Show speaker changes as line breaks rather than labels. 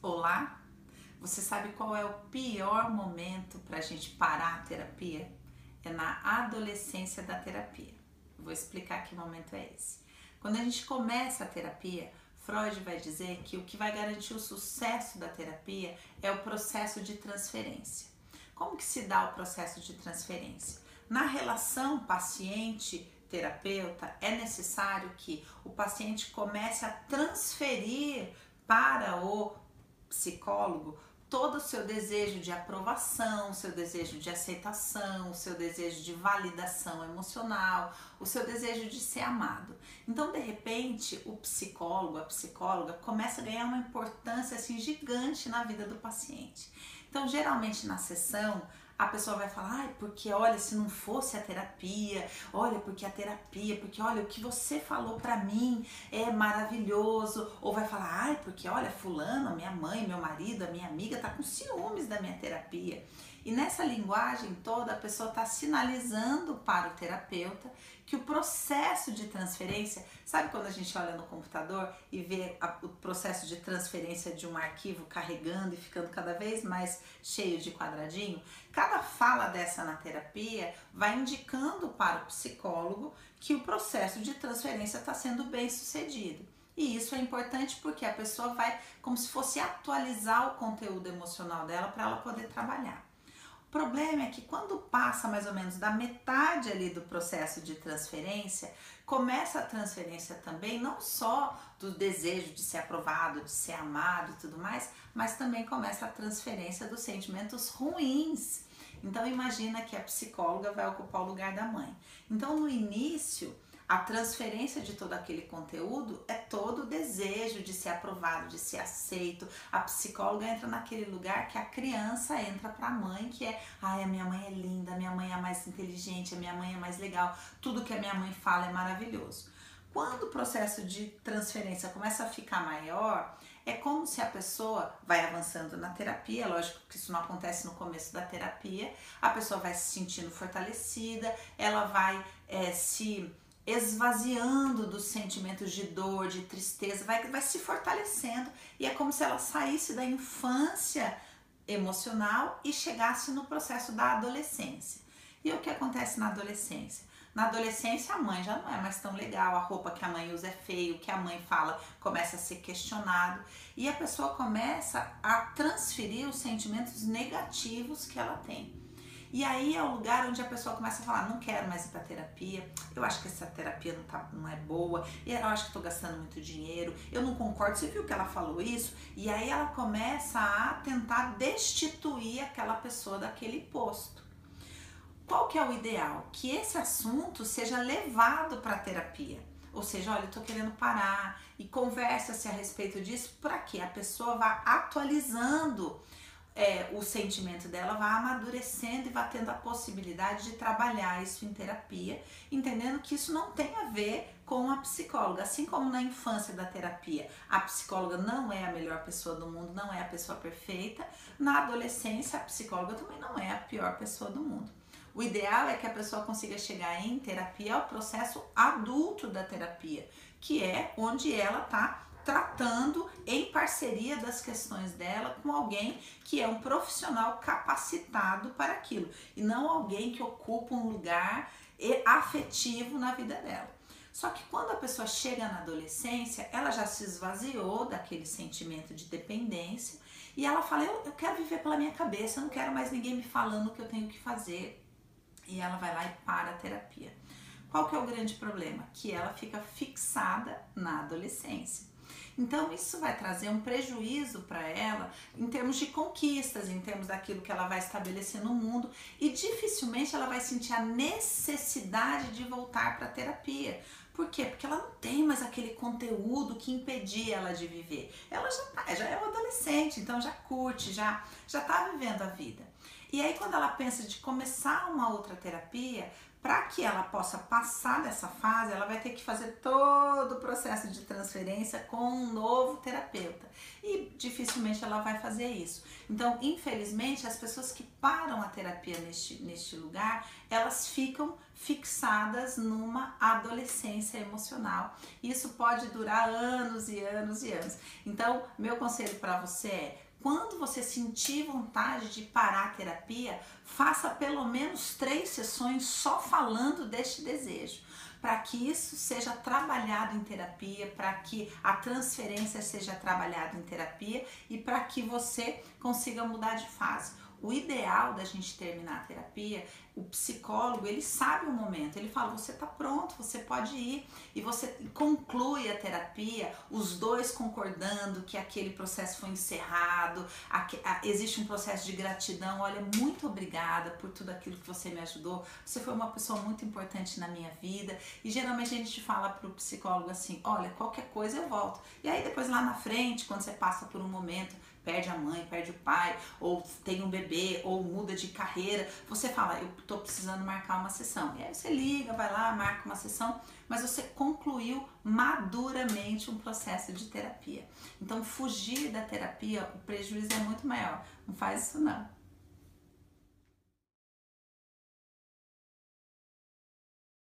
Olá! Você sabe qual é o pior momento para a gente parar a terapia? É na adolescência da terapia. Vou explicar que momento é esse. Quando a gente começa a terapia, Freud vai dizer que o que vai garantir o sucesso da terapia é o processo de transferência. Como que se dá o processo de transferência? Na relação paciente-terapeuta, é necessário que o paciente comece a transferir para o psicólogo todo o seu desejo de aprovação, seu desejo de aceitação, o seu desejo de validação emocional, o seu desejo de ser amado. Então, de repente, o psicólogo, a psicóloga começa a ganhar uma importância assim gigante na vida do paciente. Então, geralmente na sessão, a pessoa vai falar, ai, porque olha, se não fosse a terapia, olha, porque a terapia, porque olha, o que você falou para mim é maravilhoso, ou vai falar, ai, porque olha, fulano, minha mãe, meu marido, a minha amiga tá com ciúmes da minha terapia. E nessa linguagem toda, a pessoa está sinalizando para o terapeuta que o processo de transferência, sabe quando a gente olha no computador e vê a, o processo de transferência de um arquivo carregando e ficando cada vez mais cheio de quadradinho? Cada fala dessa na terapia vai indicando para o psicólogo que o processo de transferência está sendo bem sucedido. E isso é importante porque a pessoa vai como se fosse atualizar o conteúdo emocional dela para ela poder trabalhar. O problema é que quando passa mais ou menos da metade ali do processo de transferência, começa a transferência também não só do desejo de ser aprovado, de ser amado e tudo mais, mas também começa a transferência dos sentimentos ruins. Então imagina que a psicóloga vai ocupar o lugar da mãe. Então no início a transferência de todo aquele conteúdo é todo o desejo de ser aprovado, de ser aceito. A psicóloga entra naquele lugar que a criança entra para a mãe, que é, ai, a minha mãe é linda, a minha mãe é mais inteligente, a minha mãe é mais legal, tudo que a minha mãe fala é maravilhoso. Quando o processo de transferência começa a ficar maior, é como se a pessoa vai avançando na terapia, lógico que isso não acontece no começo da terapia, a pessoa vai se sentindo fortalecida, ela vai é, se esvaziando dos sentimentos de dor, de tristeza, vai, vai se fortalecendo e é como se ela saísse da infância emocional e chegasse no processo da adolescência. E o que acontece na adolescência? Na adolescência, a mãe já não é mais tão legal, a roupa que a mãe usa é feio, o que a mãe fala começa a ser questionado e a pessoa começa a transferir os sentimentos negativos que ela tem. E aí é o lugar onde a pessoa começa a falar: não quero mais ir para terapia, eu acho que essa terapia não, tá, não é boa, eu acho que estou gastando muito dinheiro, eu não concordo. Você viu que ela falou isso? E aí ela começa a tentar destituir aquela pessoa daquele posto. Qual que é o ideal? Que esse assunto seja levado para a terapia. Ou seja, olha, eu tô querendo parar e conversa-se a respeito disso para que a pessoa vá atualizando é, o sentimento dela vai amadurecendo e vai tendo a possibilidade de trabalhar isso em terapia, entendendo que isso não tem a ver com a psicóloga. Assim como na infância da terapia, a psicóloga não é a melhor pessoa do mundo, não é a pessoa perfeita, na adolescência, a psicóloga também não é a pior pessoa do mundo. O ideal é que a pessoa consiga chegar em terapia ao processo adulto da terapia, que é onde ela está tratando em parceria das questões dela com alguém que é um profissional capacitado para aquilo e não alguém que ocupa um lugar afetivo na vida dela. Só que quando a pessoa chega na adolescência, ela já se esvaziou daquele sentimento de dependência e ela fala: eu, eu quero viver pela minha cabeça, eu não quero mais ninguém me falando o que eu tenho que fazer. E ela vai lá e para a terapia. Qual que é o grande problema? Que ela fica fixada na adolescência. Então, isso vai trazer um prejuízo para ela em termos de conquistas, em termos daquilo que ela vai estabelecer no mundo e dificilmente ela vai sentir a necessidade de voltar para a terapia. Por quê? Porque ela não tem mais aquele conteúdo que impedia ela de viver. Ela já, tá, já é uma adolescente, então já curte, já já está vivendo a vida. E aí quando ela pensa de começar uma outra terapia, para que ela possa passar dessa fase, ela vai ter que fazer todo o processo de transferência com um novo terapeuta. E dificilmente ela vai fazer isso. Então, infelizmente, as pessoas que param a terapia neste, neste lugar, elas ficam fixadas numa adolescência emocional. Isso pode durar anos e anos e anos. Então, meu conselho para você é quando você sentir vontade de parar a terapia, faça pelo menos três sessões só falando deste desejo, para que isso seja trabalhado em terapia, para que a transferência seja trabalhada em terapia e para que você consiga mudar de fase. O ideal da gente terminar a terapia, o psicólogo, ele sabe o momento, ele fala: você está pronto, você pode ir, e você conclui a terapia, os dois concordando que aquele processo foi encerrado, existe um processo de gratidão. Olha, muito obrigada por tudo aquilo que você me ajudou, você foi uma pessoa muito importante na minha vida. E geralmente a gente fala para o psicólogo assim: olha, qualquer coisa eu volto. E aí depois lá na frente, quando você passa por um momento perde a mãe, perde o pai, ou tem um bebê, ou muda de carreira, você fala, eu tô precisando marcar uma sessão. E aí você liga, vai lá, marca uma sessão, mas você concluiu maduramente um processo de terapia. Então, fugir da terapia, o prejuízo é muito maior. Não faz isso não.